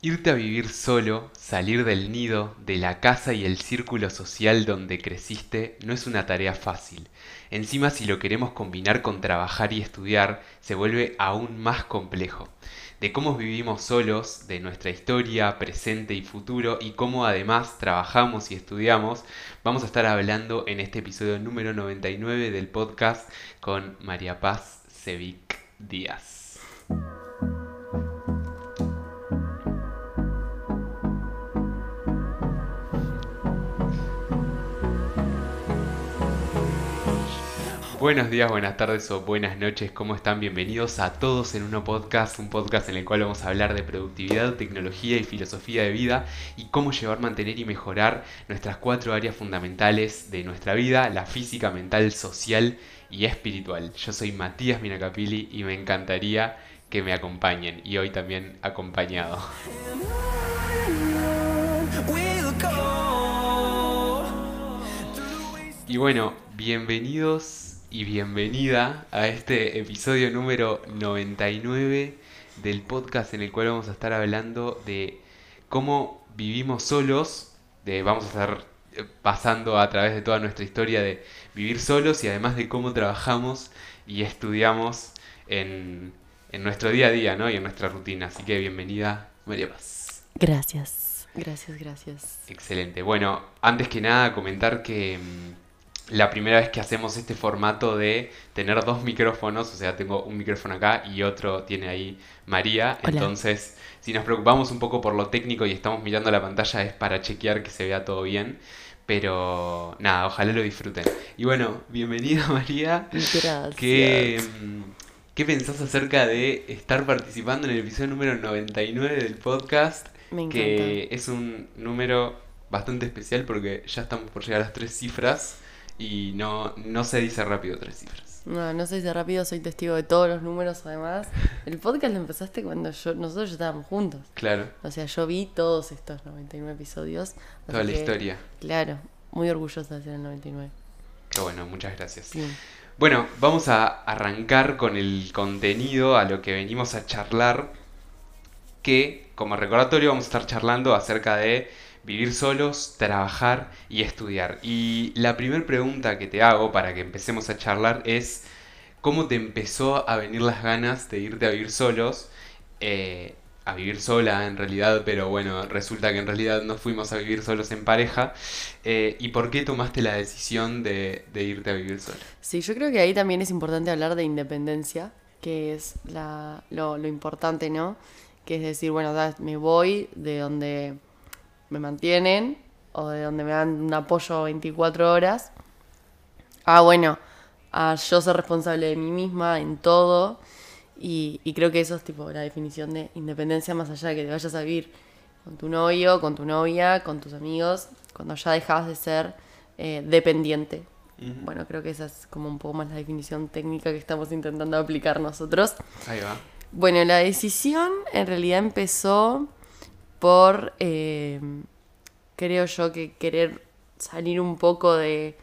Irte a vivir solo, salir del nido, de la casa y el círculo social donde creciste no es una tarea fácil. Encima si lo queremos combinar con trabajar y estudiar, se vuelve aún más complejo. De cómo vivimos solos, de nuestra historia, presente y futuro, y cómo además trabajamos y estudiamos, vamos a estar hablando en este episodio número 99 del podcast con María Paz Cevic Díaz. Buenos días, buenas tardes o buenas noches, ¿cómo están? Bienvenidos a todos en uno podcast, un podcast en el cual vamos a hablar de productividad, tecnología y filosofía de vida y cómo llevar, mantener y mejorar nuestras cuatro áreas fundamentales de nuestra vida, la física, mental, social y espiritual. Yo soy Matías Minacapili y me encantaría que me acompañen y hoy también acompañado. Y bueno, bienvenidos y bienvenida a este episodio número 99 del podcast en el cual vamos a estar hablando de cómo vivimos solos, de vamos a estar eh, pasando a través de toda nuestra historia de vivir solos y además de cómo trabajamos y estudiamos en, en nuestro día a día ¿no? y en nuestra rutina. Así que bienvenida, María Paz. Gracias, gracias, gracias. Excelente. Bueno, antes que nada comentar que mm, la primera vez que hacemos este formato de tener dos micrófonos, o sea, tengo un micrófono acá y otro tiene ahí María. Entonces, si nos preocupamos un poco por lo técnico y estamos mirando la pantalla es para chequear que se vea todo bien. Pero nada, ojalá lo disfruten. Y bueno, bienvenida María. Gracias. ¿Qué, mm, ¿Qué pensás acerca de estar participando en el episodio número 99 del podcast? Me encanta. Que es un número bastante especial porque ya estamos por llegar a las tres cifras y no, no se dice rápido tres cifras. No, no se dice rápido, soy testigo de todos los números además. El podcast lo empezaste cuando yo, nosotros ya estábamos juntos. Claro. O sea, yo vi todos estos 99 episodios. Toda la que, historia. Claro, muy orgullosa de ser el 99. Qué bueno, muchas gracias. Bueno, vamos a arrancar con el contenido a lo que venimos a charlar, que como recordatorio vamos a estar charlando acerca de vivir solos, trabajar y estudiar. Y la primera pregunta que te hago para que empecemos a charlar es, ¿cómo te empezó a venir las ganas de irte a vivir solos? Eh, a vivir sola en realidad, pero bueno, resulta que en realidad no fuimos a vivir solos en pareja. Eh, ¿Y por qué tomaste la decisión de, de irte a vivir sola? Sí, yo creo que ahí también es importante hablar de independencia, que es la, lo, lo importante, ¿no? Que es decir, bueno, me voy de donde me mantienen o de donde me dan un apoyo 24 horas. Ah, bueno, a yo ser responsable de mí misma en todo. Y, y, creo que eso es tipo la definición de independencia más allá de que te vayas a vivir con tu novio, con tu novia, con tus amigos, cuando ya dejas de ser eh, dependiente. Uh -huh. Bueno, creo que esa es como un poco más la definición técnica que estamos intentando aplicar nosotros. Ahí va. Bueno, la decisión en realidad empezó por, eh, creo yo, que querer salir un poco de,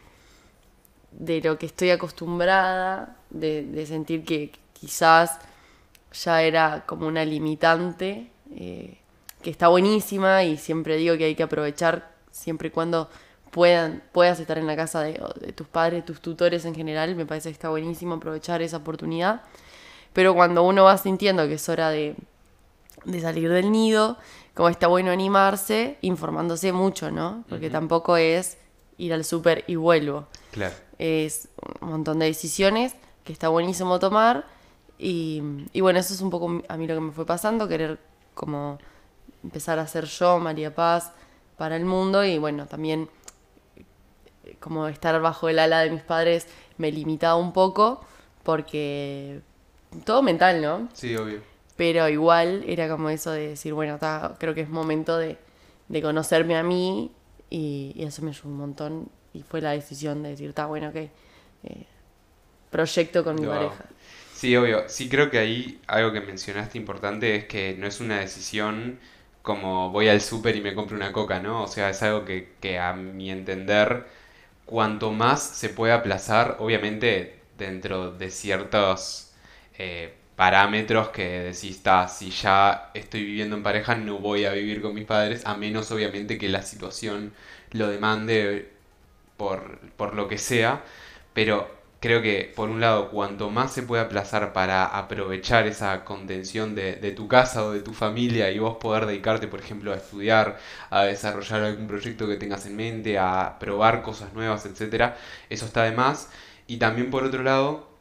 de lo que estoy acostumbrada, de, de sentir que quizás ya era como una limitante, eh, que está buenísima y siempre digo que hay que aprovechar siempre y cuando puedan, puedas estar en la casa de, tus padres, tus tutores en general, me parece que está buenísimo aprovechar esa oportunidad. Pero cuando uno va sintiendo que es hora de, de salir del nido, como está bueno animarse, informándose mucho, ¿no? Porque uh -huh. tampoco es ir al súper y vuelvo. Claro. Es un montón de decisiones que está buenísimo tomar. Y, y, bueno, eso es un poco a mí lo que me fue pasando, querer como empezar a ser yo, María Paz, para el mundo. Y bueno, también como estar bajo el ala de mis padres me limitaba un poco, porque todo mental, ¿no? Sí, obvio. Pero igual era como eso de decir, bueno, ta, creo que es momento de, de conocerme a mí y, y, eso me ayudó un montón. Y fue la decisión de decir, está bueno, ok, eh, proyecto con mi wow. pareja. Sí, obvio. Sí, creo que ahí algo que mencionaste importante es que no es una decisión como voy al súper y me compro una coca, ¿no? O sea, es algo que, que a mi entender, cuanto más se puede aplazar, obviamente dentro de ciertos... Eh, parámetros que decís, si ya estoy viviendo en pareja, no voy a vivir con mis padres, a menos obviamente que la situación lo demande por, por lo que sea. Pero creo que, por un lado, cuanto más se puede aplazar para aprovechar esa contención de, de, tu casa o de tu familia y vos poder dedicarte, por ejemplo, a estudiar, a desarrollar algún proyecto que tengas en mente, a probar cosas nuevas, etcétera, eso está de más. Y también, por otro lado,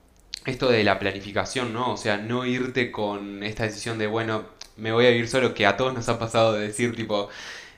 esto de la planificación, ¿no? O sea, no irte con esta decisión de, bueno, me voy a vivir solo, que a todos nos ha pasado de decir, tipo,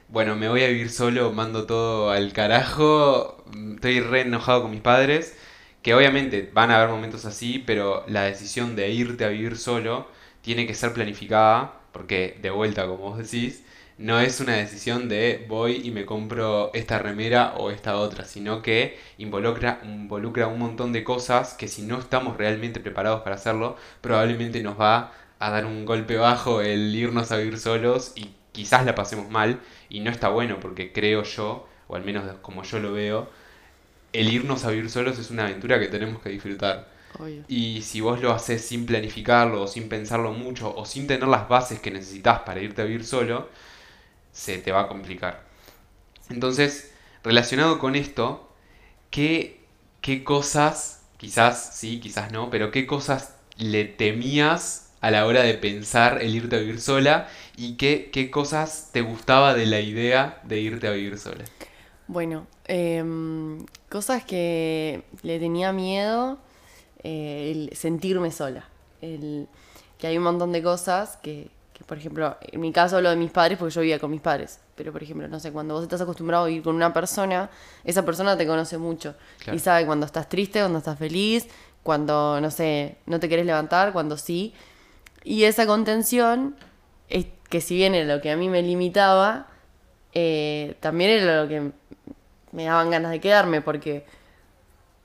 bueno, me voy a vivir solo, mando todo al carajo, estoy re enojado con mis padres, que obviamente van a haber momentos así, pero la decisión de irte a vivir solo tiene que ser planificada, porque de vuelta, como vos decís, no es una decisión de voy y me compro esta remera o esta otra, sino que involucra, involucra un montón de cosas que si no estamos realmente preparados para hacerlo, probablemente nos va a dar un golpe bajo el irnos a vivir solos y quizás la pasemos mal y no está bueno porque creo yo, o al menos como yo lo veo, el irnos a vivir solos es una aventura que tenemos que disfrutar. Y si vos lo haces sin planificarlo, o sin pensarlo mucho, o sin tener las bases que necesitas para irte a vivir solo, se te va a complicar. Entonces, relacionado con esto, ¿qué, qué cosas, quizás sí, quizás no, pero qué cosas le temías a la hora de pensar el irte a vivir sola y qué, qué cosas te gustaba de la idea de irte a vivir sola? Bueno, em, cosas que le tenía miedo, eh, el sentirme sola. El, que hay un montón de cosas que, por ejemplo, en mi caso hablo de mis padres porque yo vivía con mis padres. Pero, por ejemplo, no sé, cuando vos estás acostumbrado a vivir con una persona, esa persona te conoce mucho. Y sabe cuando estás triste, cuando estás feliz, cuando, no sé, no te querés levantar, cuando sí. Y esa contención, es que si bien era lo que a mí me limitaba, eh, también era lo que me daban ganas de quedarme, porque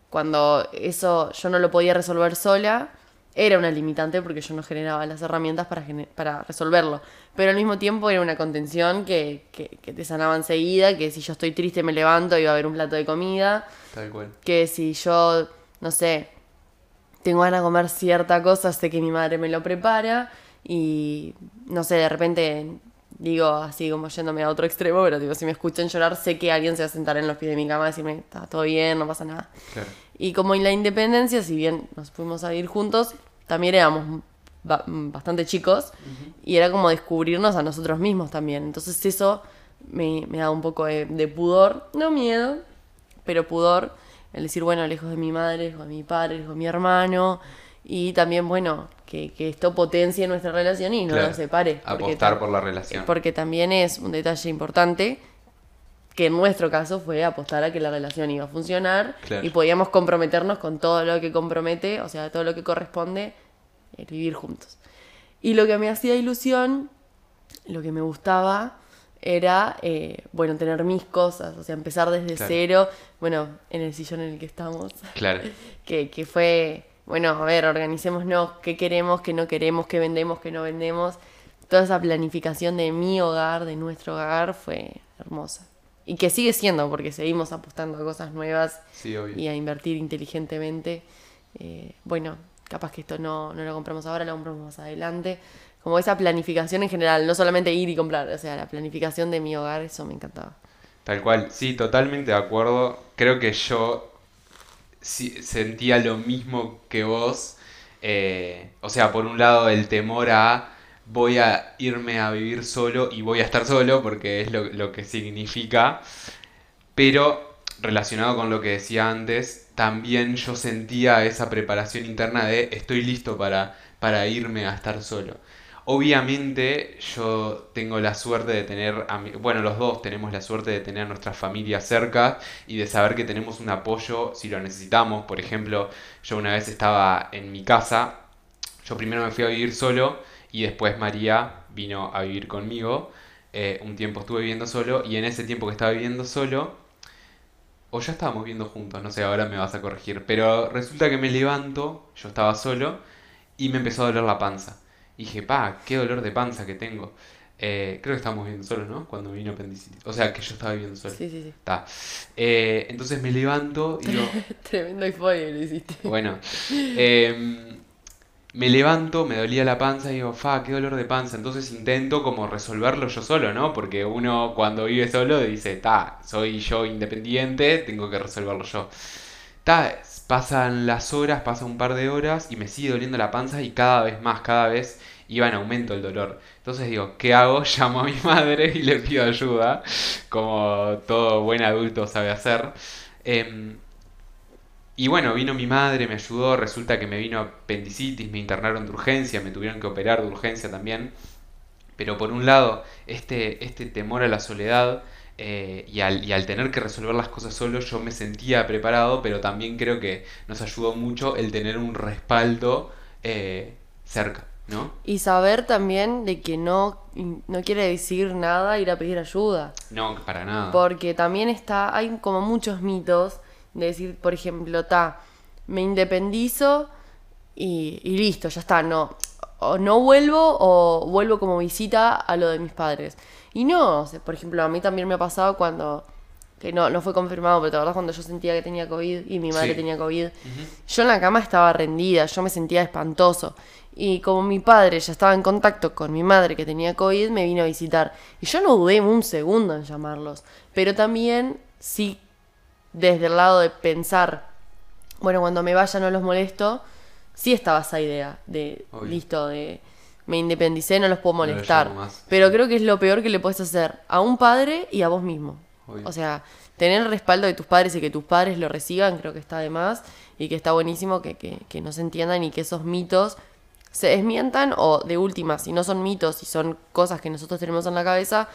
cuando eso yo no lo podía resolver sola, era una limitante porque yo no generaba las herramientas para, para resolverlo. Pero al mismo tiempo era una contención que, que, te sanaba enseguida, que si yo estoy triste me levanto y va a haber un plato de comida. Tal cual. Que si yo, no sé, tengo ganas de comer cierta cosa, sé que mi madre me lo prepara y, no sé, de repente digo así como yéndome a otro extremo, pero digo, si me escuchan llorar, sé que alguien se va a sentar en los pies de mi cama y decirme, está todo bien, no pasa nada. Claro. Y como en la independencia, si bien nos fuimos a vivir juntos, también éramos bastante chicos y era como descubrirnos a nosotros mismos también. Entonces eso me, me da un poco de, pudor, no miedo, pero pudor, el decir, bueno, lejos de mi madre, lejos de mi padre, lejos de mi hermano, y también, bueno, que, esto potencie nuestra relación y no nos separe. Apostar por la relación. Porque también es un detalle importante que en nuestro caso fue apostar a que la relación iba a funcionar y podíamos comprometernos con todo lo que compromete, o sea, todo lo que corresponde eh, vivir juntos. Y lo que me hacía ilusión, lo que me gustaba, era, eh, bueno, tener mis cosas, o sea, empezar desde cero, bueno, en el sillón en el que estamos. Claro. que, que fue, bueno, a ver, organicémonos qué queremos, qué no queremos, qué vendemos, qué no vendemos. Toda esa planificación de mi hogar, de nuestro hogar, fue hermosa. Y que sigue siendo, porque seguimos apostando a cosas nuevas y a invertir inteligentemente. Eh, bueno, capaz que esto no, no lo compramos ahora, lo compramos más adelante. Como esa planificación en general, no solamente ir y comprar, o sea, la planificación de mi hogar, eso me encantaba. Tal cual, sí, totalmente de acuerdo. Creo que yo sentía lo mismo que vos. Eh, o sea, por un lado el temor a voy a irme a vivir solo y voy a estar solo porque es lo, que significa. Pero relacionado con lo que decía antes, también yo sentía esa preparación interna de estoy listo para, para irme a estar solo. Obviamente yo tengo la suerte de tener, bueno, los dos tenemos la suerte de tener a nuestra familia cerca y de saber que tenemos un apoyo si lo necesitamos. Por ejemplo, yo una vez estaba en mi casa, yo primero me fui a vivir solo y después María vino a vivir conmigo. Eh, un tiempo estuve viviendo solo y en ese tiempo que estaba viviendo solo, o ya estábamos viviendo juntos, no sé, ahora me vas a corregir, pero resulta que me levanto, yo estaba solo, y me empezó a doler la panza. Y dije, pa, qué dolor de panza que tengo. Eh, creo que estábamos viviendo solos, ¿no? Cuando vino apendicitis. O sea, que yo estaba viviendo solo. Sí, sí, sí. Eh, entonces me levanto y digo... Tremendo hiciste. Bueno. Eh, me levanto, me dolía la panza y digo, fa, qué dolor de panza. Entonces intento como resolverlo yo solo, ¿no? Porque uno cuando vive solo dice, ta, soy yo independiente, tengo que resolverlo yo. Ta, pasan las horas, pasa un par de horas y me sigue doliendo la panza y cada vez más, cada vez iba en aumento el dolor. Entonces digo, ¿qué hago? Llamo a mi madre y le pido ayuda, como todo buen adulto sabe hacer. Em, y bueno, vino mi madre, me ayudó, resulta que me vino apendicitis, me internaron de urgencia, me tuvieron que operar de urgencia también. Pero por un lado, este, este temor a la soledad eh, y, al, y, al, tener que resolver las cosas solo, yo me sentía preparado, pero también creo que nos ayudó mucho el tener un respaldo eh, cerca. ¿No? Y saber también de que no, no quiere decir nada ir a pedir ayuda. No, para nada. Porque también está, hay como muchos mitos de decir, por ejemplo, ta, me independizo y, y, listo, ya está, no. O no vuelvo o vuelvo como visita a lo de mis padres. Y no, por ejemplo, a mí también me ha pasado cuando, que no, no fue confirmado, pero la verdad cuando yo sentía que tenía COVID y mi madre Sí. tenía COVID, yo en la cama estaba rendida, yo me sentía espantoso. Y como mi padre ya estaba en contacto con mi madre que tenía COVID, me vino a visitar. Y yo no dudé un segundo en llamarlos. Pero también sí desde el lado de pensar, bueno, cuando me vaya no los molesto, sí estaba esa idea de, Obvio. listo, de me independicé, no los puedo No los molestar. Pero creo que es lo peor que le puedes hacer a un padre y a vos mismo. Obvio. O sea, tener el respaldo de tus padres y que tus padres lo reciban, creo que está de más y que está buenísimo que, que, que no se entiendan y que esos mitos se desmientan o de última, si no son mitos y son cosas que nosotros tenemos en la cabeza,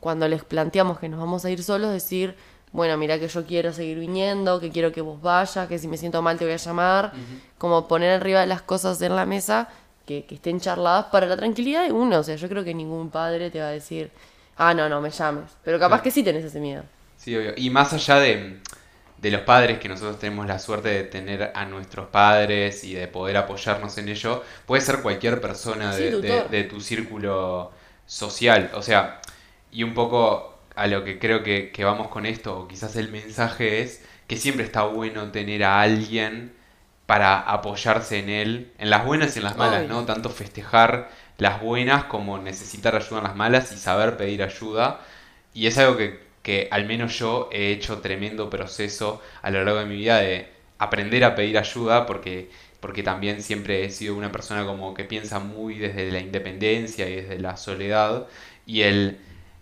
cuando les planteamos que nos vamos a ir solos, decir, bueno, mira que yo quiero seguir viniendo, que quiero que vos vayas, que si me siento mal te voy a llamar, como poner arriba las cosas en la mesa que, que estén charladas para la tranquilidad de uno, o sea, yo creo que ningún padre te va a decir, ah, no, no, me llames, pero capaz Claro. que sí tenés ese miedo. Sí, obvio. Y más allá de, de los padres, que nosotros tenemos la suerte de tener a nuestros padres y de poder apoyarnos en ello, puede ser cualquier persona Sí, de, de tu círculo social. O sea, y un poco a lo que creo que, que vamos con esto, o quizás el mensaje es que siempre está bueno tener a alguien para apoyarse en él, en las buenas y en las malas. ¿no? Tanto festejar las buenas como necesitar ayuda en las malas y saber pedir ayuda. Y es algo que, que al menos yo he hecho tremendo proceso a lo largo de mi vida de aprender a pedir ayuda porque, porque también siempre he sido una persona como que piensa muy desde la independencia y desde la soledad y el,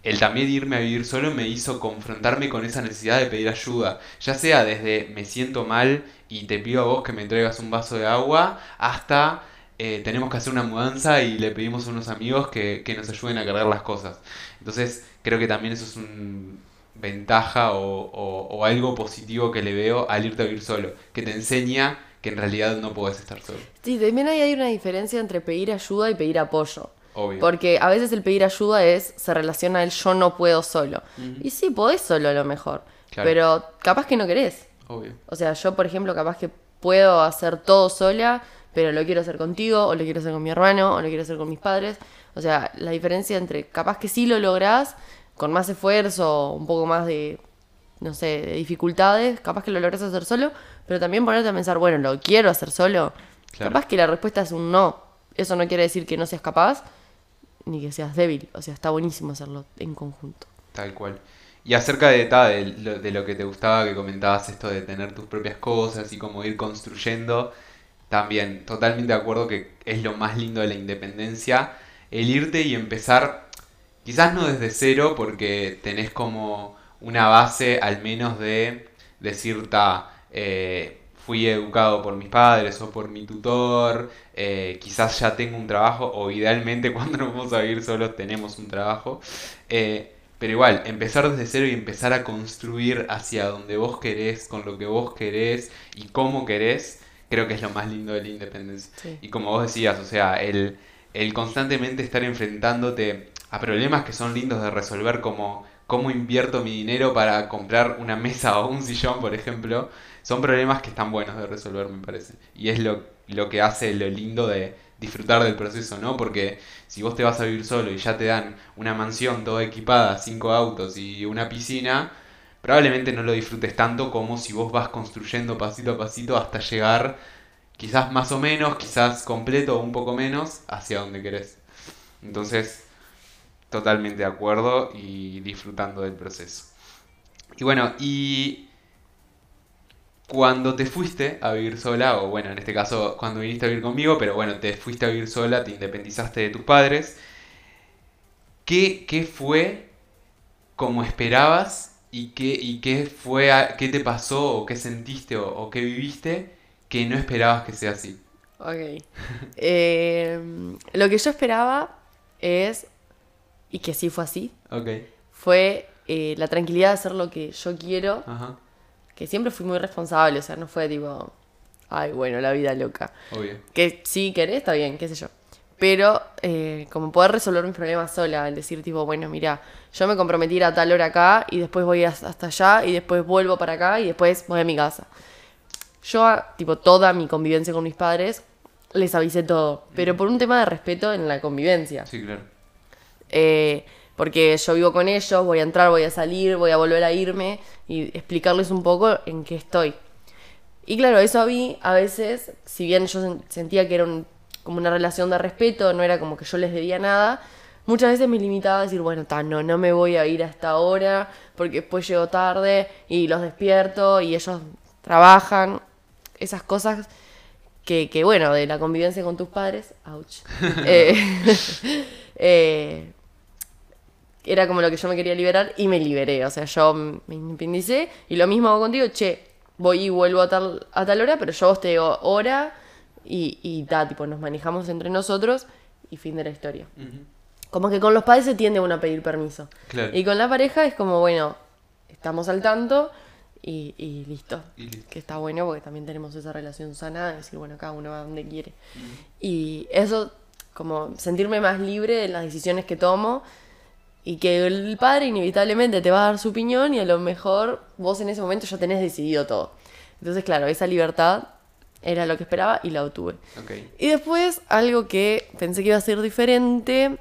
el también irme a vivir solo me hizo confrontarme con esa necesidad de pedir ayuda, ya sea desde me siento mal y te pido a vos que me traigas un vaso de agua hasta eh, tenemos que hacer una mudanza y le pedimos a unos amigos que, que nos ayuden a cargar las cosas. Entonces, creo que también eso es un ventaja o, o- o algo positivo que le veo al irte a vivir solo, que te enseña que en realidad no puedes estar solo. Sí, también hay una diferencia entre pedir ayuda y pedir apoyo. Obvio. Porque a veces el pedir ayuda es, se relaciona el yo no puedo solo. Y sí, podés solo a lo mejor. Claro. Pero capaz que no querés. Obvio. O sea, yo, por ejemplo, capaz que puedo hacer todo sola, pero lo quiero hacer contigo, o lo quiero hacer con mi hermano, o lo quiero hacer con mis padres. O sea, la diferencia entre capaz que sí lo lográs, con más esfuerzo, un poco más de, no sé, de dificultades, capaz que lo lográs hacer solo, pero también ponerte a pensar, bueno, ¿lo quiero hacer solo? Claro. Capaz que la respuesta es un no. Eso no quiere decir que no seas capaz, ni que seas débil. O sea, está buenísimo hacerlo en conjunto. Tal cual. Y acerca de, ta, de, lo, que te gustaba, que comentabas esto de tener tus propias cosas y como ir construyendo, también totalmente de acuerdo que es lo más lindo de la independencia, el irte y empezar, quizás no desde cero, porque tenés como una base al menos de decir, ta, eh, fui educado por mis padres o por mi tutor, eh, quizás ya tengo un trabajo, o idealmente cuando nos vamos a vivir solos tenemos un trabajo. eh, pero igual, empezar desde cero y empezar a construir hacia donde vos querés, con lo que vos querés y cómo querés, creo que es lo más lindo de la independencia. Sí. Y como vos decías, o sea, el, el constantemente estar enfrentándote a problemas que son lindos de resolver, como cómo invierto mi dinero para comprar una mesa o un sillón, por ejemplo, son problemas que están buenos de resolver, me parece. Y es lo, lo que hace lo lindo de disfrutar del proceso, ¿no? Porque si vos te vas a vivir solo y ya te dan una mansión toda equipada, cinco autos y una piscina, probablemente no lo disfrutes tanto como si vos vas construyendo pasito a pasito hasta llegar quizás más o menos, quizás completo o un poco menos, hacia donde querés. Entonces, totalmente de acuerdo y disfrutando del proceso. Y bueno, y cuando te fuiste a vivir sola, o bueno, en este caso cuando viniste a vivir conmigo, pero bueno, te fuiste a vivir sola, te independizaste de tus padres, ¿qué, qué fue como esperabas y qué, y qué fue, qué te pasó o qué sentiste o, o qué viviste que no esperabas que sea así? Ok. Eh, lo que yo esperaba es, y que sí fue así, Ok, fue eh, la tranquilidad de hacer lo que yo quiero, ajá, que siempre fui muy responsable, o sea, no fue tipo, ay, bueno, la vida loca. obvio. Que si querés, está bien, qué sé yo. Pero eh, como poder resolver mis problemas sola, el decir tipo, bueno, mira, yo me comprometí a ir a tal hora acá y después voy as- hasta allá y después vuelvo para acá y después voy a mi casa. Yo, tipo, toda mi convivencia con mis padres, les avisé todo, pero por un tema de respeto en la convivencia. Sí, claro. Eh, porque yo vivo con ellos, voy a entrar, voy a salir, voy a volver a irme y explicarles un poco en qué estoy. Y claro, eso a mí a veces, si bien yo sen- sentía que era un- como una relación de respeto, no era como que yo les debía nada, muchas veces me limitaba a decir, bueno, ta, no, no me voy a ir a esta hora porque después llego tarde y los despierto y ellos trabajan, esas cosas que, que, bueno, de la convivencia con tus padres, ouch. Eh, eh, era como lo que yo me quería liberar y me liberé. O sea, yo me independicé y lo mismo hago contigo, che, voy y vuelvo a tal, a tal hora, pero yo vos te digo hora y, y ta, tipo, nos manejamos entre nosotros y fin de la historia. Ujú, Como que con los padres se tiende uno a pedir permiso. Claro. Y con la pareja es como, bueno, estamos al tanto y, y listo. Y listo. Que está bueno porque también tenemos esa relación sana de decir, bueno, cada uno va donde quiere. Y eso, como sentirme más libre de las decisiones que tomo y que el padre inevitablemente te va a dar su opinión y a lo mejor vos en ese momento ya tenés decidido todo. Entonces, claro, esa libertad era lo que esperaba y la obtuve. Y después, algo que pensé que iba a ser diferente,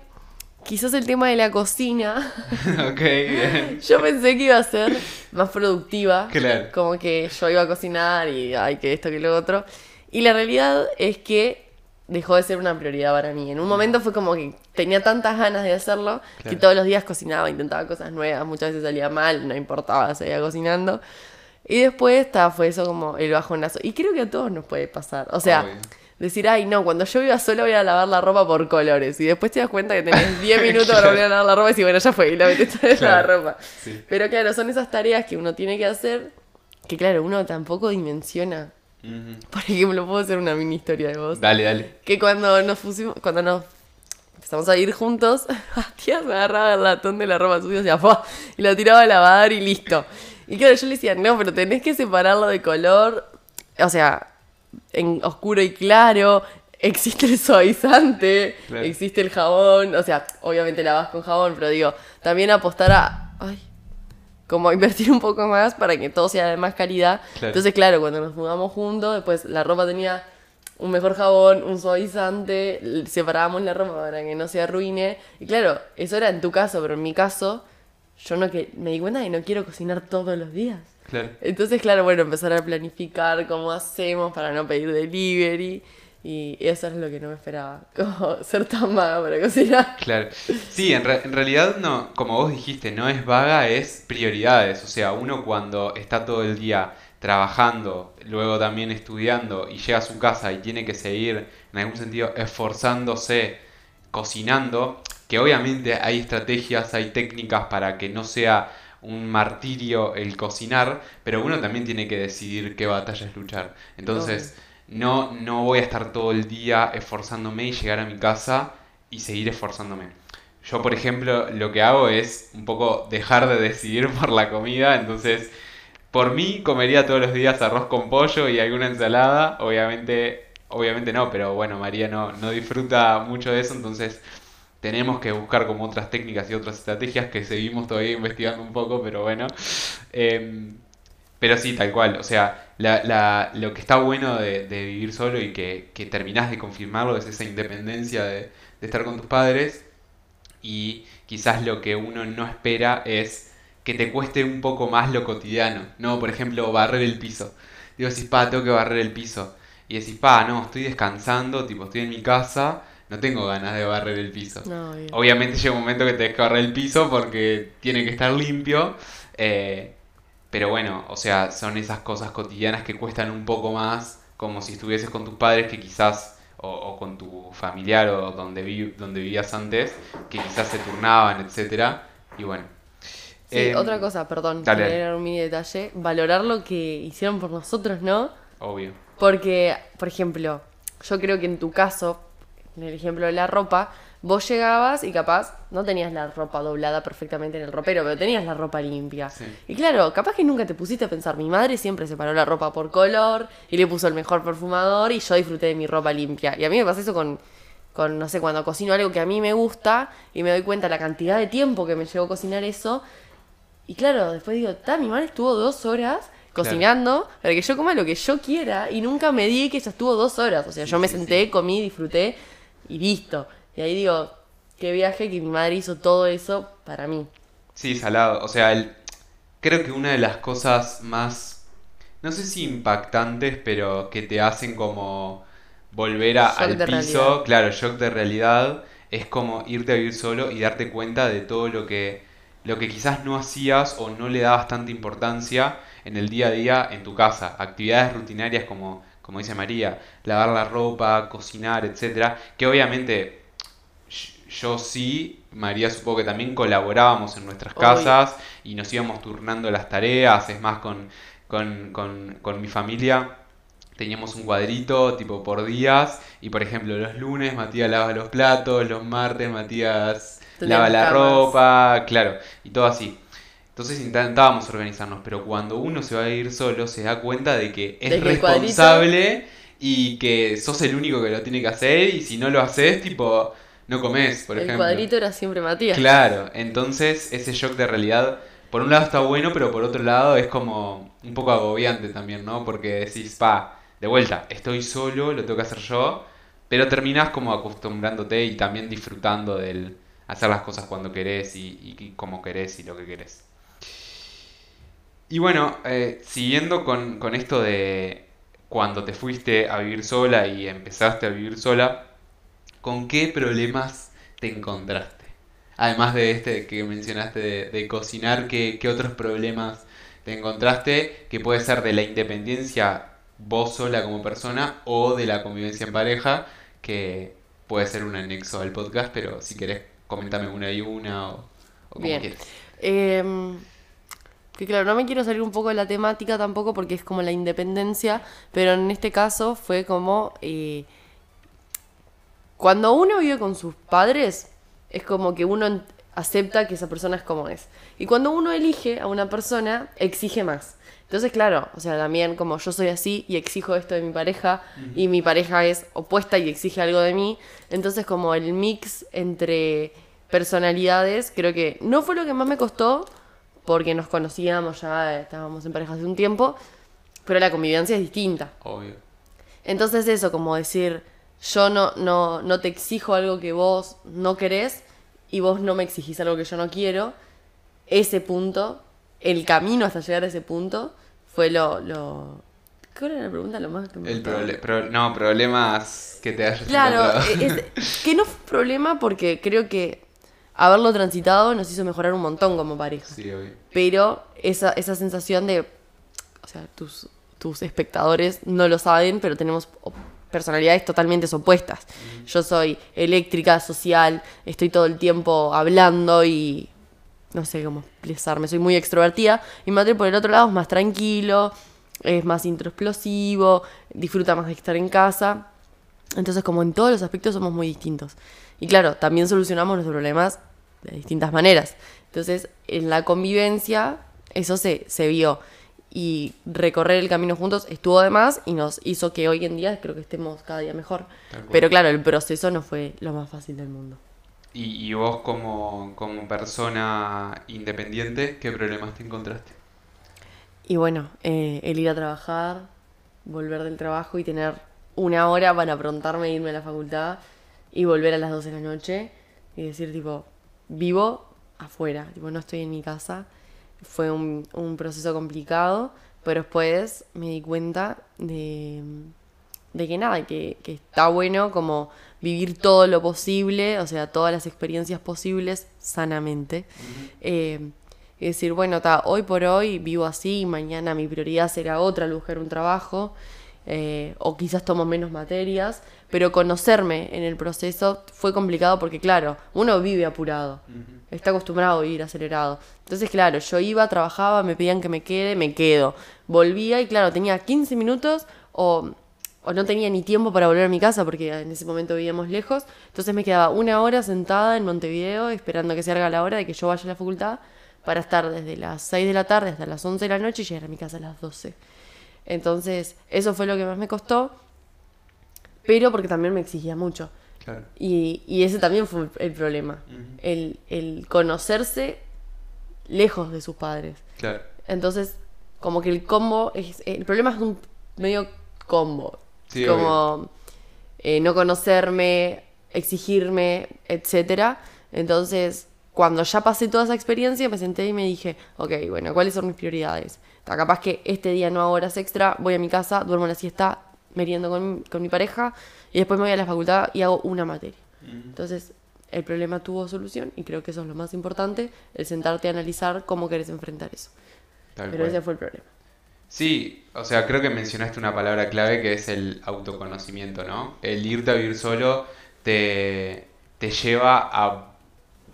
quizás el tema de la cocina. ok, bien. Yo pensé que iba a ser más productiva. Claro. Como que yo iba a cocinar y ay, que esto, que lo otro. Y la realidad es que dejó de ser una prioridad para mí. En un momento fue como que tenía tantas ganas de hacerlo que todos los días cocinaba, intentaba cosas nuevas, muchas veces salía mal, no importaba, seguía cocinando. Y después ta, fue eso como el bajonazo. Y creo que a todos nos puede pasar. O sea, Obvio. decir, ay, no, cuando yo iba sola voy a lavar la ropa por colores. Y después te das cuenta que tenés 10 minutos para volver a lavar la ropa y bueno, ya fue, y la metiste en Claro. la ropa. Sí. Pero claro, son esas tareas que uno tiene que hacer que, claro, uno tampoco dimensiona. Por ejemplo, puedo hacer una mini historia de vos. Dale, dale. Que cuando nos pusimos, cuando nos empezamos a ir juntos, tía me agarraba el latón de la ropa sucia hacia afuera y lo tiraba a lavar y listo. Y claro, yo le decía, no, pero tenés que separarlo de color, o sea, en oscuro y claro, existe el suavizante, Claro. existe el jabón, o sea, obviamente lavas con jabón, pero digo, también apostar a, ay, como invertir un poco más para que todo sea de más calidad. Claro. Entonces, claro, cuando nos mudamos juntos, después la ropa tenía un mejor jabón, un suavizante, separábamos la ropa para que no se arruine. Y claro, eso era en tu caso, pero en mi caso, yo no que me di cuenta que no quiero cocinar todos los días. Claro. Entonces, claro, bueno, empezar a planificar cómo hacemos para no pedir delivery. Y eso es lo que no me esperaba, como ser tan vaga para cocinar. Claro. Sí, en, re- en realidad no, como vos dijiste, no es vaga, es prioridades. O sea, uno cuando está todo el día trabajando, luego también estudiando y llega a su casa y tiene que seguir, en algún sentido, esforzándose, cocinando, que obviamente hay estrategias, hay técnicas para que no sea un martirio el cocinar, pero uno también tiene que decidir qué batallas luchar. Entonces, no, no voy a estar todo el día esforzándome y llegar a mi casa y seguir esforzándome. Yo, por ejemplo, lo que hago es un poco dejar de decidir por la comida, entonces, por mí comería todos los días arroz con pollo y alguna ensalada, obviamente, obviamente no, pero bueno, María no, no disfruta mucho de eso, entonces tenemos que buscar como otras técnicas y otras estrategias que seguimos todavía investigando un poco, pero bueno. Em, pero sí, tal cual. O sea, la, la- lo que está bueno de, de vivir solo y que, que terminás de confirmarlo es esa independencia de, de estar con tus padres. Y quizás lo que uno no espera es que te cueste un poco más lo cotidiano. No, por ejemplo, barrer el piso. Digo, si pa, tengo que barrer el piso. y decís, pa, no, estoy descansando, tipo, estoy en mi casa, no tengo ganas de barrer el piso. No. Obviamente llega un momento que tenés que barrer el piso porque tiene que estar limpio. eh, pero bueno, o sea, son esas cosas cotidianas que cuestan un poco más, como si estuvieses con tus padres que quizás, o, o con tu familiar o donde, vi- donde vivías antes, que quizás se turnaban, etcétera. Y bueno. Sí, Eh, otra cosa, perdón, agregar un mini detalle, valorar lo que hicieron por nosotros, ¿no? Obvio. Porque, por ejemplo, yo creo que en tu caso, en el ejemplo de la ropa, vos llegabas y capaz no tenías la ropa doblada perfectamente en el ropero, pero tenías la ropa limpia. Sí. Y claro, capaz que nunca te pusiste a pensar, mi madre siempre separó la ropa por color y le puso el mejor perfumador y yo disfruté de mi ropa limpia. Y a mí me pasa eso con, con no sé, cuando cocino algo que a mí me gusta y me doy cuenta la cantidad de tiempo que me llevó cocinar eso. Y claro, después digo, ta, mi madre estuvo dos horas cocinando para que yo coma lo que yo quiera y nunca me di que ella estuvo dos horas. O sea, Sí, yo me sí, senté, comí, disfruté y listo. Y ahí digo, qué viaje que mi madre hizo todo eso para mí. Sí, salado. O sea, el- creo que una de las cosas más, no sé si impactantes, pero que te hacen como volver a- al piso, realidad. claro, shock de realidad, es como irte a vivir solo y darte cuenta de todo lo que, lo que quizás no hacías o no le dabas tanta importancia en el día a día en tu casa. Actividades rutinarias como, como dice María, lavar la ropa, cocinar, etcétera, que obviamente yo sí, María supongo que también colaborábamos en nuestras casas y nos íbamos turnando las tareas, es más, con, con, con, con mi familia teníamos un cuadrito tipo por días y por ejemplo los lunes Matías lava los platos, los martes Matías lava la ropa, claro, y todo así. Entonces intentábamos organizarnos, pero cuando uno se va a ir solo se da cuenta de que es De que responsable y que sos el único que lo tiene que hacer y si no lo haces, tipo, no comes, por el ejemplo. cuadrito era siempre Matías. Claro, entonces ese shock de realidad, por un lado está bueno, pero por otro lado es como un poco agobiante también, ¿no? Porque decís, pa, de vuelta, estoy solo, lo tengo que hacer yo, pero terminás como acostumbrándote y también disfrutando del hacer las cosas cuando querés y, y- y como querés y lo que querés. Y bueno, eh, siguiendo con, con esto de cuando te fuiste a vivir sola y empezaste a vivir sola, ¿con qué problemas te encontraste? Además de este que mencionaste de, de cocinar, ¿qué, qué otros problemas te encontraste? Que puede ser de la independencia vos sola como persona o de la convivencia en pareja, que puede ser un anexo al podcast, pero si querés, coméntame una y una o, o como Bien. quieras. Em, que claro, no me quiero salir un poco de la temática tampoco porque es como la independencia, pero en este caso fue como eh, cuando uno vive con sus padres, es como que uno acepta que esa persona es como es. Y cuando uno elige a una persona, exige más. Entonces, claro, o sea, también como yo soy así y exijo esto de mi pareja y mi pareja es opuesta y exige algo de mí, entonces como el mix entre personalidades, creo que no fue lo que más me costó porque nos conocíamos ya, estábamos en pareja hace un tiempo, pero la convivencia es distinta. Obvio. Entonces eso, como decir, yo no, no, no te exijo algo que vos no querés y vos no me exigís algo que yo no quiero, ese punto, el camino hasta llegar a ese punto, fue lo... lo... ¿Cuál era la pregunta? Lo más que me El proble- pro- no, problemas que te hayas Claro, es- que no fue un problema porque creo que haberlo transitado nos hizo mejorar un montón como pareja. Sí, obvio. Pero esa, esa sensación de, o sea, tus, tus espectadores no lo saben, pero tenemos personalidades totalmente opuestas. Yo soy eléctrica, social, estoy todo el tiempo hablando y no sé cómo expresarme, soy muy extrovertida. Y Mate por el otro lado es más tranquilo, es más introexplosivo, disfruta más de estar en casa. Entonces, como en todos los aspectos somos muy distintos. Y claro, también solucionamos los problemas de distintas maneras. Entonces, en la convivencia, eso se, se vio. Y recorrer el camino juntos estuvo de más y nos hizo que hoy en día creo que estemos cada día mejor. Pero claro, el proceso no fue lo más fácil del mundo. Y, y vos como, como persona independiente, ¿qué problemas te encontraste? Y bueno, eh, el ir a trabajar, volver del trabajo y tener una hora para aprontarme e irme a la facultad y volver a las 12 de la noche y decir tipo, vivo afuera, tipo, no estoy en mi casa. Fue un, un proceso complicado, pero después me di cuenta de, de que nada, que, que está bueno como vivir todo lo posible, o sea, todas las experiencias posibles sanamente. Eh, y decir, bueno, ta, hoy por hoy vivo así, mañana mi prioridad será otra, buscar un trabajo, eh, o quizás tomo menos materias, pero conocerme en el proceso fue complicado porque, claro, uno vive apurado, está acostumbrado a vivir acelerado. Entonces, claro, yo iba, trabajaba, me pedían que me quede, me quedo. Volvía y, claro, tenía 15 minutos o, o no tenía ni tiempo para volver a mi casa porque en ese momento vivíamos lejos. Entonces me quedaba una hora sentada en Montevideo esperando que se haga la hora de que yo vaya a la facultad para estar desde las 6 de la tarde hasta las 11 de la noche y llegar a mi casa a las 12. Entonces, eso fue lo que más me costó, pero porque también me exigía mucho. Claro. Y, y ese también fue el problema, el, el conocerse lejos de sus padres. Claro. Entonces, como que el combo, es, el problema es un medio combo. Sí, como eh, no conocerme, exigirme, etcétera. Entonces, cuando ya pasé toda esa experiencia, me senté y me dije, ok, bueno, ¿cuáles son mis prioridades? Está capaz que este día no hago horas extra, voy a mi casa, duermo la siesta, meriendo con, con mi pareja y después me voy a la facultad y hago una materia. Entonces, el problema tuvo solución y creo que eso es lo más importante, el sentarte a analizar cómo querés enfrentar eso. Tal Pero cual. ese fue el problema. Sí, o sea, creo que mencionaste una palabra clave que es el autoconocimiento, ¿no? El irte a vivir solo te, te lleva a,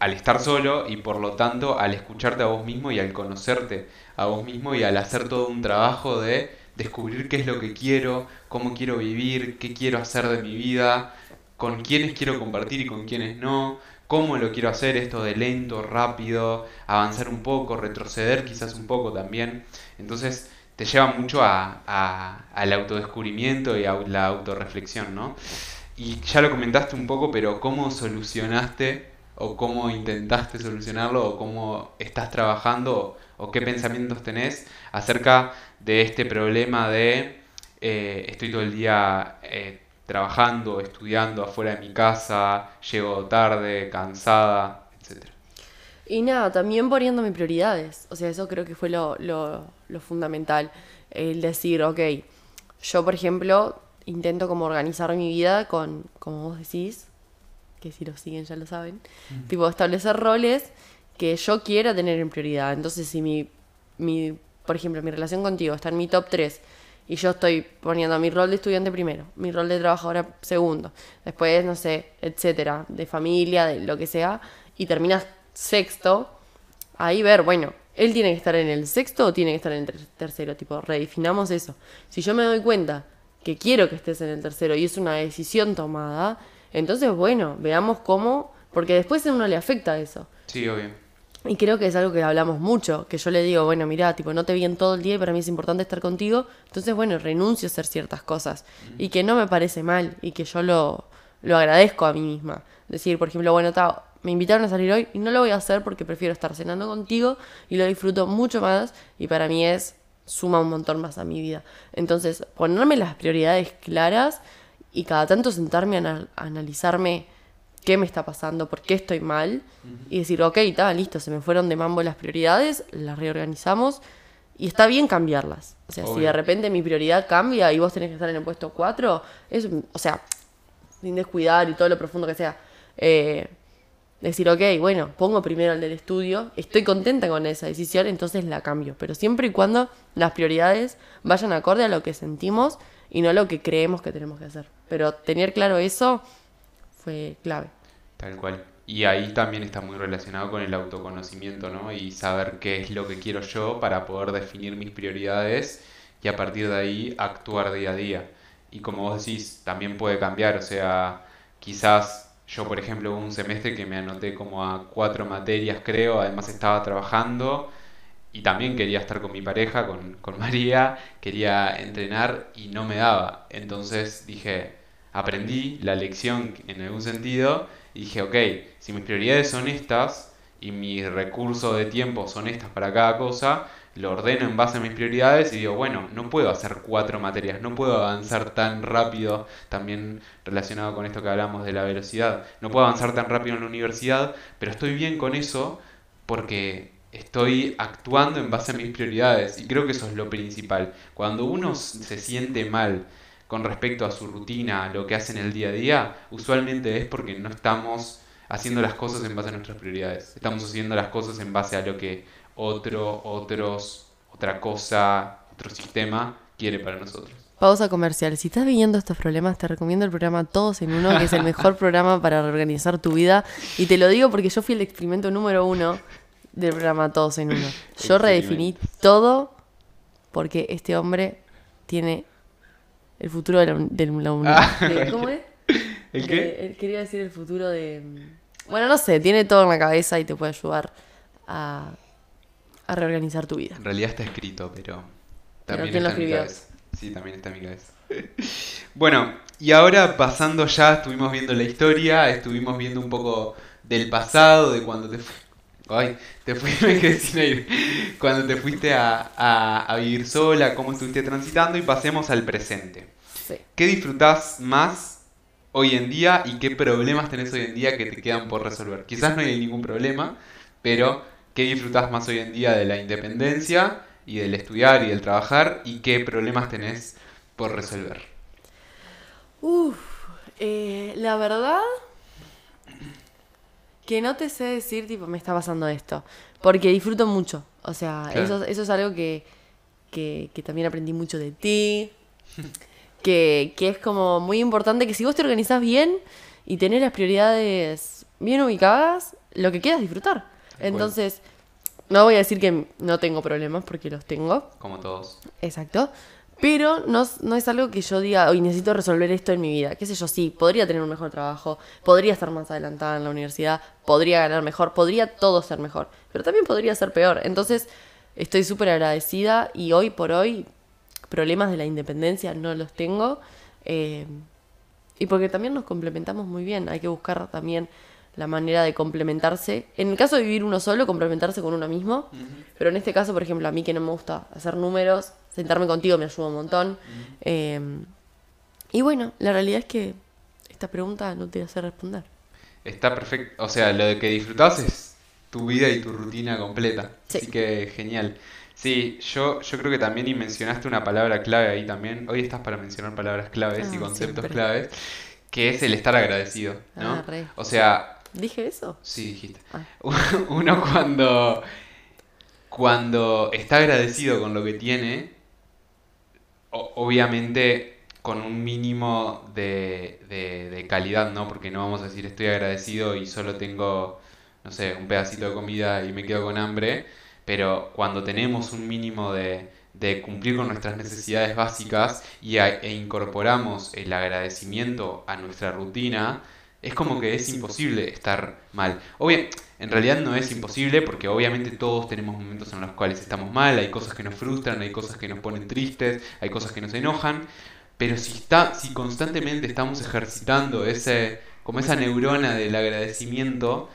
al estar solo y por lo tanto al escucharte a vos mismo y al conocerte a vos mismo y al hacer todo un trabajo de descubrir qué es lo que quiero, cómo quiero vivir, qué quiero hacer de mi vida, con quiénes quiero compartir y con quiénes no, cómo lo quiero hacer, esto de lento, rápido, avanzar un poco, retroceder quizás un poco también. Entonces te lleva mucho a, a- al autodescubrimiento y a la autorreflexión, ¿no? Y ya lo comentaste un poco, pero ¿cómo solucionaste o cómo intentaste solucionarlo o cómo estás trabajando o, qué pensamientos tenés acerca de este problema de eh, estoy todo el día eh, trabajando, estudiando afuera de mi casa, llego tarde, cansada, etcétera? Y nada, también poniendo mis prioridades. O sea, eso creo que fue lo, lo, lo fundamental. El decir, ok, yo por ejemplo intento como organizar mi vida con, como vos decís, que si lo siguen ya lo saben, tipo establecer roles que yo quiera tener en prioridad. Entonces, si mi, mi, por ejemplo, mi relación contigo está en mi top 3 y yo estoy poniendo mi rol de estudiante primero, mi rol de trabajadora segundo, después, no sé, etcétera, de familia, de lo que sea, y terminas sexto, ahí ver, bueno, él tiene que estar en el sexto o tiene que estar en el ter- tercero, tipo, redefinamos eso. Si yo me doy cuenta que quiero que estés en el tercero y es una decisión tomada, entonces, bueno, veamos cómo, porque después a uno le afecta eso. Sí, obvio. Y creo que es algo que hablamos mucho, que yo le digo, bueno, mira, tipo, no te vi en todo el día y para mí es importante estar contigo, entonces, bueno, renuncio a hacer ciertas cosas. Y que no me parece mal y que yo lo, lo agradezco a mí misma. Decir, por ejemplo, bueno, ta, me invitaron a salir hoy y no lo voy a hacer porque prefiero estar cenando contigo y lo disfruto mucho más y para mí es, suma un montón más a mi vida. Entonces, ponerme las prioridades claras y cada tanto sentarme a, ana- a analizarme qué me está pasando, por qué estoy mal, y decir, ok, está, listo, se me fueron de mambo las prioridades, las reorganizamos, y está bien cambiarlas. O sea, si de repente mi prioridad cambia y vos tenés que estar en el puesto 4, es, o sea, sin descuidar y todo lo profundo que sea, eh, decir, ok, bueno, pongo primero el del estudio, estoy contenta con esa decisión, entonces la cambio, pero siempre y cuando las prioridades vayan acorde a lo que sentimos y no lo que creemos que tenemos que hacer. Pero tener claro eso fue clave. Tal cual. Y ahí también está muy relacionado con el autoconocimiento, ¿no? Y saber qué es lo que quiero yo para poder definir mis prioridades y a partir de ahí actuar día a día. Y como vos decís, también puede cambiar, o sea, quizás yo, por ejemplo, hubo un semestre que me anoté como a cuatro materias, creo, además estaba trabajando y también quería estar con mi pareja, con, con María, quería entrenar y no me daba. Entonces dije, aprendí la lección en algún sentido y dije, ok, si mis prioridades son estas y mis recursos de tiempo son estas para cada cosa, lo ordeno en base a mis prioridades y digo, bueno, no puedo hacer cuatro materias, no puedo avanzar tan rápido, también relacionado con esto que hablamos de la velocidad, no puedo avanzar tan rápido en la universidad, pero estoy bien con eso porque estoy actuando en base a mis prioridades y creo que eso es lo principal. Cuando uno se siente mal con respecto a su rutina, lo que hace en el día a día, usualmente es porque no estamos haciendo las cosas en base a nuestras prioridades. Estamos haciendo las cosas en base a lo que otro, otros, otra cosa, otro sistema quiere para nosotros. Pausa comercial. Si estás viviendo estos problemas, te recomiendo el programa Todos en Uno, que es el mejor programa para reorganizar tu vida. Y te lo digo porque yo fui el experimento número uno del programa Todos en Uno. Yo redefiní todo porque este hombre tiene el futuro de la, de la unidad. ¿Cómo es? ¿El qué? quería decir el futuro de... Bueno, no sé, tiene todo en la cabeza y te puede ayudar a, a reorganizar tu vida. En realidad está escrito, pero Pero también ¿quién lo. Sí, también está en mi cabeza. Bueno, y ahora pasando ya, estuvimos viendo la historia, estuvimos viendo un poco del pasado, de cuando te Ay, te fuiste, me quedé sin aire. Cuando te fuiste a, a- a vivir sola, cómo estuviste transitando y pasemos al presente. Sí. ¿Qué disfrutás más hoy en día y qué problemas tenés hoy en día que te quedan por resolver? Quizás no hay ningún problema, pero ¿qué disfrutás más hoy en día de la independencia y del estudiar y del trabajar y qué problemas tenés por resolver? Uf, eh, la verdad que no te sé decir, tipo, me está pasando esto. Porque disfruto mucho. O sea, Claro. eso, eso es algo que, que, que también aprendí mucho de ti. Que, que es como muy importante que si vos te organizás bien y tenés las prioridades bien ubicadas, lo que queda es disfrutar. Entonces, no voy a decir que no tengo problemas porque los tengo. Como todos. Exacto. Pero no, es- algo que yo diga, hoy necesito resolver esto en mi vida. Qué sé yo, sí, podría tener un mejor trabajo, podría estar más adelantada en la universidad, podría ganar mejor, podría todo ser mejor, pero también podría ser peor. Entonces, estoy súper agradecida y hoy por hoy, problemas de la independencia no los tengo. eh, y porque también nos complementamos muy bien, hay que buscar también la manera de complementarse. En el caso de vivir uno solo, complementarse con uno mismo. Pero en este caso, por ejemplo, a mí que no me gusta hacer números, sentarme contigo me ayuda un montón. Eh, y bueno, la realidad es que esta pregunta no te sé responder. Está perfecto. O sea, lo de que disfrutás es tu vida y tu rutina completa. Sí. Así que genial. Sí, yo, yo creo que también y mencionaste una palabra clave ahí también. Hoy estás para mencionar palabras claves y Ah, conceptos siempre. claves, que es el estar agradecido, ¿no? Ah. O sea, ¿Dije eso? sí dijiste. Ah. Uno cuando cuando está agradecido con lo que tiene, obviamente con un mínimo de, de- de calidad, ¿no? Porque no vamos a decir estoy agradecido y solo tengo, no sé, un pedacito de comida y me quedo con hambre, pero cuando tenemos un mínimo de, de cumplir con nuestras necesidades básicas y a- e incorporamos el agradecimiento a nuestra rutina, es como que es imposible estar mal. Obvio, en realidad no es imposible porque obviamente todos tenemos momentos en los cuales estamos mal, hay cosas que nos frustran, hay cosas que nos ponen tristes, hay cosas que nos enojan, pero si está, si constantemente estamos ejercitando ese, como esa neurona del agradecimiento,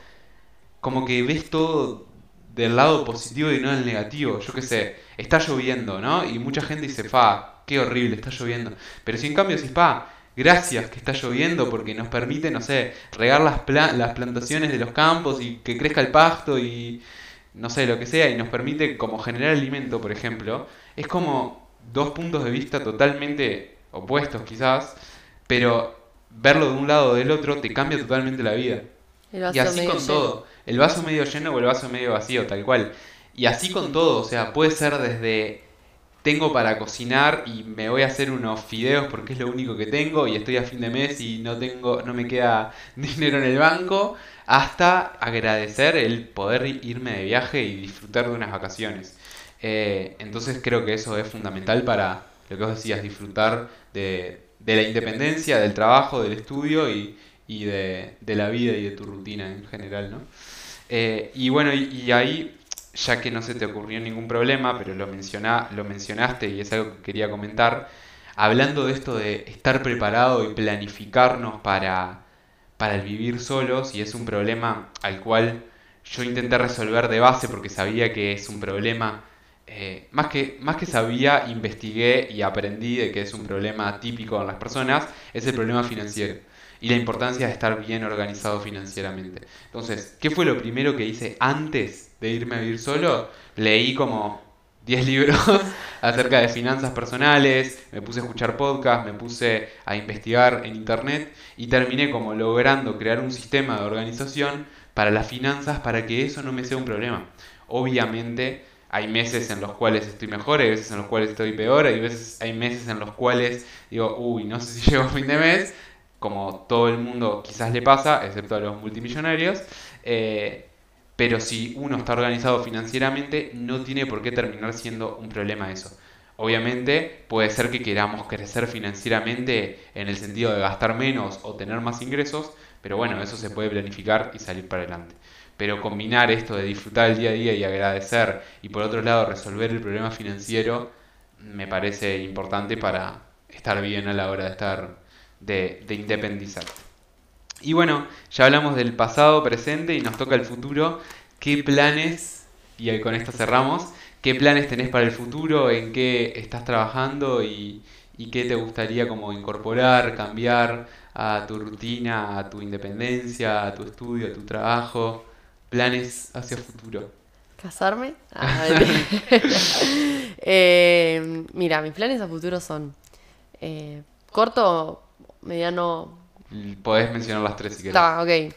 como que ves todo del lado positivo y no del negativo. Yo qué sé, está lloviendo, ¿no? Y mucha gente dice, fa, qué horrible, está lloviendo. Pero si en cambio decís, pa, gracias que está lloviendo porque nos permite, no sé, regar las, pla- las plantaciones de los campos y que crezca el pasto y no sé, lo que sea, y nos permite como generar alimento, por ejemplo, es como dos puntos de vista totalmente opuestos quizás, pero verlo de un lado o del otro te cambia totalmente la vida. Y así con lleno. todo, el vaso medio lleno o el vaso medio vacío, tal cual. Y así con todo, o sea, puede ser desde tengo para cocinar y me voy a hacer unos fideos porque es lo único que tengo y estoy a fin de mes y no tengo, no me queda dinero en el banco, hasta agradecer el poder irme de viaje y disfrutar de unas vacaciones. Eh, entonces creo que eso es fundamental para lo que vos decías, disfrutar de, de la independencia, del trabajo, del estudio y, y de, de la vida y de tu rutina en general, ¿no? Eh, y bueno, y, y ahí, ya que no se te ocurrió ningún problema, pero lo, menciona, lo mencionaste y es algo que quería comentar, hablando de esto de estar preparado y planificarnos para, para el vivir solos, y es un problema al cual yo intenté resolver de base porque sabía que es un problema, eh, más que, más que sabía, investigué y aprendí de que es un problema típico en las personas, es el problema financiero y la importancia de estar bien organizado financieramente. Entonces, ¿qué fue lo primero que hice antes de irme a vivir solo? Leí como 10 libros acerca de finanzas personales, me puse a escuchar podcasts, me puse a investigar en internet y terminé como logrando crear un sistema de organización para las finanzas para que eso no me sea un problema. Obviamente hay meses en los cuales estoy mejor, hay veces en los cuales estoy peor, hay veces hay meses en los cuales digo, uy, no sé si llego a fin de mes, como todo el mundo quizás le pasa, excepto a los multimillonarios. Eh, pero si uno está organizado financieramente, no tiene por qué terminar siendo un problema eso. Obviamente puede ser que queramos crecer financieramente en el sentido de gastar menos o tener más ingresos, pero bueno, eso se puede planificar y salir para adelante. Pero combinar esto de disfrutar el día a día y agradecer y por otro lado resolver el problema financiero me parece importante para estar bien a la hora de estar de, de independizarte. Y bueno, ya hablamos del pasado, presente y nos toca el futuro. ¿Qué planes, y con esto cerramos, qué planes tenés para el futuro, en qué estás trabajando y, qué te gustaría como incorporar, cambiar a tu rutina, a tu independencia, a tu estudio, a tu trabajo? Planes hacia el futuro. ¿Casarme? Ah, eh, mira, mis planes a futuro son eh, corto, mediano, Podés mencionar las tres si querés. Está, ok.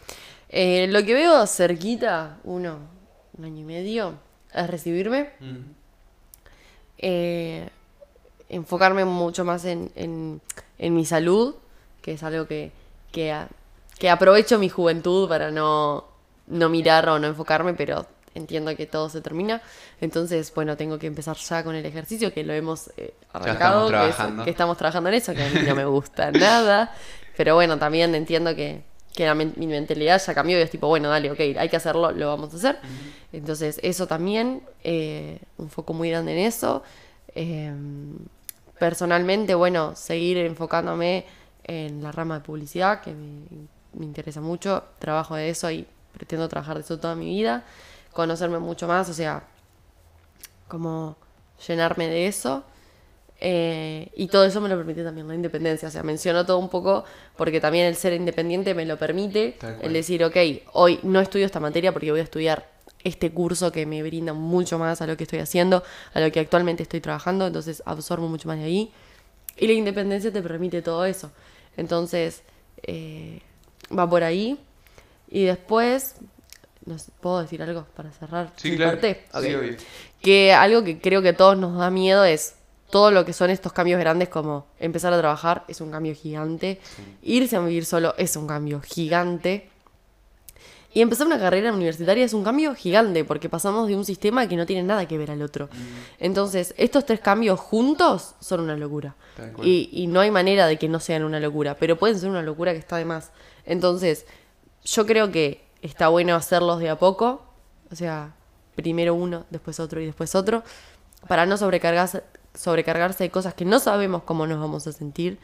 Eh, lo que veo cerquita, uno, un año y medio, es recibirme. Eh, enfocarme mucho más en, en, mi salud, que es algo que, que, que, aprovecho mi juventud para no, no mirar o no enfocarme, pero entiendo que todo se termina. Entonces, bueno, tengo que empezar ya con el ejercicio, que lo hemos eh, arrancado, que, que, estamos trabajando en eso, que a mí no me gusta nada. Pero bueno, también entiendo que, mi mentalidad ya cambió y es tipo, bueno, dale, ok, hay que hacerlo, lo vamos a hacer. Entonces, eso también, eh, un foco muy grande en eso. Em, personalmente, bueno, seguir enfocándome en la rama de publicidad, que me, me interesa mucho, trabajo de eso y pretendo trabajar de eso toda mi vida, conocerme mucho más, o sea, como llenarme de eso. Eh, y todo eso me lo permite también la independencia. O sea, menciono todo un poco porque también el ser independiente me lo permite. El decir, ok, hoy no estudio esta materia porque voy a estudiar este curso que me brinda mucho más a lo que estoy haciendo, a lo que actualmente estoy trabajando. Entonces absorbo mucho más de ahí. Y la independencia te permite todo eso. Entonces, eh, va por ahí. Y después, ¿puedo decir algo para cerrar? Sí, claro. que algo que creo que a todos nos da miedo es todo lo que son estos cambios grandes como empezar a trabajar es un cambio gigante, irse a vivir solo es un cambio gigante. Y empezar una carrera universitaria es un cambio gigante porque pasamos de un sistema que no tiene nada que ver al otro. Mm. Entonces, estos tres cambios juntos son una locura. Y, y, no hay manera de que no sean una locura, pero pueden ser una locura que está de más. Entonces, yo creo que está bueno hacerlos de a poco. O sea, primero uno, después otro y después otro. Para no sobrecargarse, sobrecargarse de cosas que no sabemos cómo nos vamos a sentir.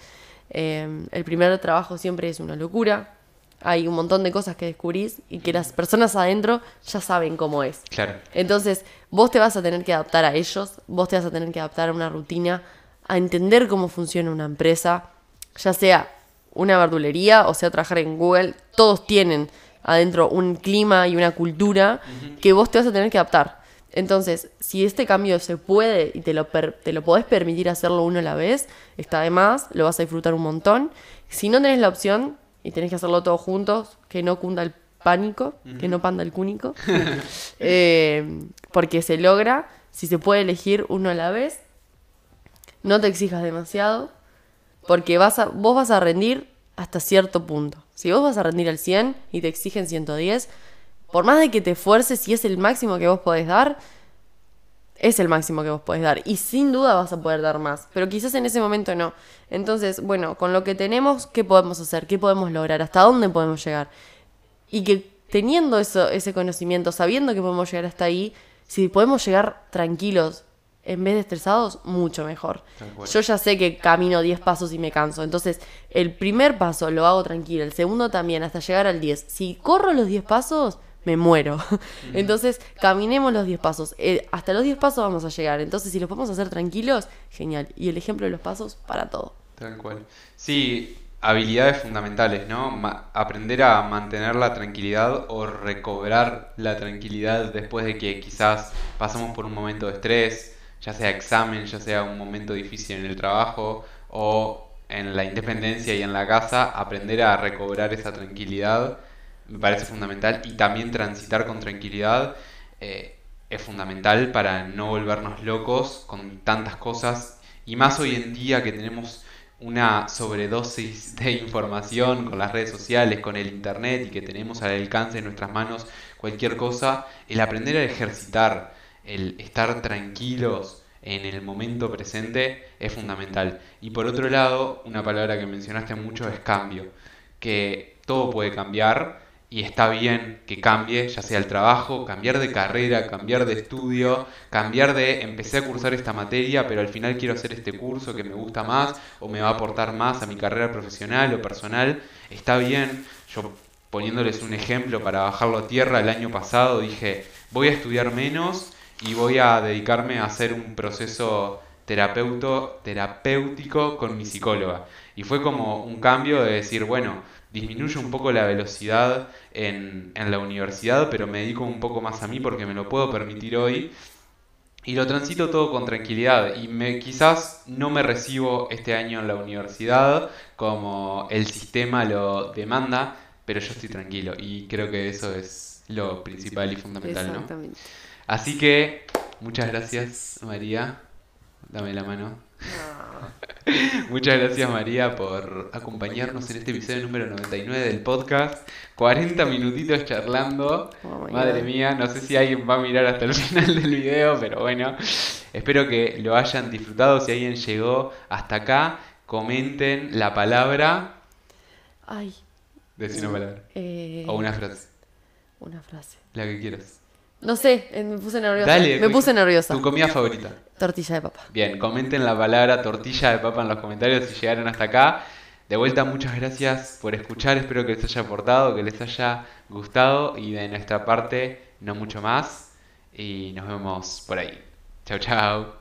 Em, el primer trabajo siempre es una locura. Hay un montón de cosas que descubrís y que las personas adentro ya saben cómo es. Claro. Entonces, vos te vas a tener que adaptar a ellos, vos te vas a tener que adaptar a una rutina, a entender cómo funciona una empresa, ya sea una verdulería o sea trabajar en Google, todos tienen adentro un clima y una cultura que vos te vas a tener que adaptar. Entonces, si este cambio se puede y te lo, te lo podés permitir hacerlo uno a la vez, está de más, lo vas a disfrutar un montón. Si no tenés la opción y tenés que hacerlo todos juntos, que no cunda el pánico, que no panda el cúnico, eh, porque se logra, si se puede elegir uno a la vez, no te exijas demasiado, porque vas a, vos vas a rendir hasta cierto punto. Si vos vas a rendir al 100 y te exigen 110, por más de que te esfuerces, si es el máximo que vos podés dar, es el máximo que vos podés dar. Y sin duda vas a poder dar más. Pero quizás en ese momento no. Entonces, bueno, con lo que tenemos, ¿qué podemos hacer? ¿Qué podemos lograr? ¿Hasta dónde podemos llegar? Y que teniendo eso, ese conocimiento, sabiendo que podemos llegar hasta ahí, si podemos llegar tranquilos en vez de estresados, mucho mejor. Yo ya sé que camino 10 pasos y me canso. Entonces, el primer paso lo hago tranquilo, el segundo también, hasta llegar al 10. Si corro los 10 pasos, me muero. Entonces, caminemos los 10 pasos. Eh, hasta los 10 pasos vamos a llegar. Entonces, si los podemos hacer tranquilos, genial. Y el ejemplo de los pasos para todo. Tal cual. Sí, habilidades fundamentales, ¿no? aprender a mantener la tranquilidad o recobrar la tranquilidad después de que quizás pasamos por un momento de estrés, ya sea examen, ya sea un momento difícil en el trabajo o en la independencia y en la casa, aprender a recobrar esa tranquilidad me parece fundamental y también transitar con tranquilidad eh, es fundamental para no volvernos locos con tantas cosas y más hoy en día que tenemos una sobredosis de información con las redes sociales, con el internet y que tenemos al alcance de nuestras manos cualquier cosa, el aprender a ejercitar, el estar tranquilos en el momento presente es fundamental. Y por otro lado, una palabra que mencionaste mucho es cambio, que todo puede cambiar y está bien que cambie, ya sea el trabajo, cambiar de carrera, cambiar de estudio, cambiar de empecé a cursar esta materia, pero al final quiero hacer este curso que me gusta más o me va a aportar más a mi carrera profesional o personal, está bien. Yo poniéndoles un ejemplo para bajarlo a tierra, el año pasado dije, voy a estudiar menos y voy a dedicarme a hacer un proceso terapeuto, terapéutico con mi psicóloga. Y fue como un cambio de decir, bueno, disminuyo un poco la velocidad en, en la universidad, pero me dedico un poco más a mí porque me lo puedo permitir hoy. Y lo transito todo con tranquilidad. Y me, quizás no me recibo este año en la universidad como el sistema lo demanda, pero yo estoy tranquilo. Y creo que eso es lo principal y fundamental, ¿no? Así que, muchas gracias, María. Dame la mano. Muchas gracias María por acompañarnos en este episodio número 99 del podcast. 40 minutitos charlando. Oh Madre mía, no sé si alguien va a mirar hasta el final del video, pero bueno, espero que lo hayan disfrutado. Si alguien llegó hasta acá, comenten la palabra. Ay. Decí una palabra. Eh, o una frase. Una frase. La que quieras. No sé, eh, me puse nerviosa. Dale, me puse nerviosa. Tu comida favorita. Tortilla de papa. Bien, comenten la palabra tortilla de papa en los comentarios si llegaron hasta acá. De vuelta, muchas gracias por escuchar. Espero que les haya aportado, que les haya gustado. Y de nuestra parte, no mucho más. Y nos vemos por ahí. Chao, chao.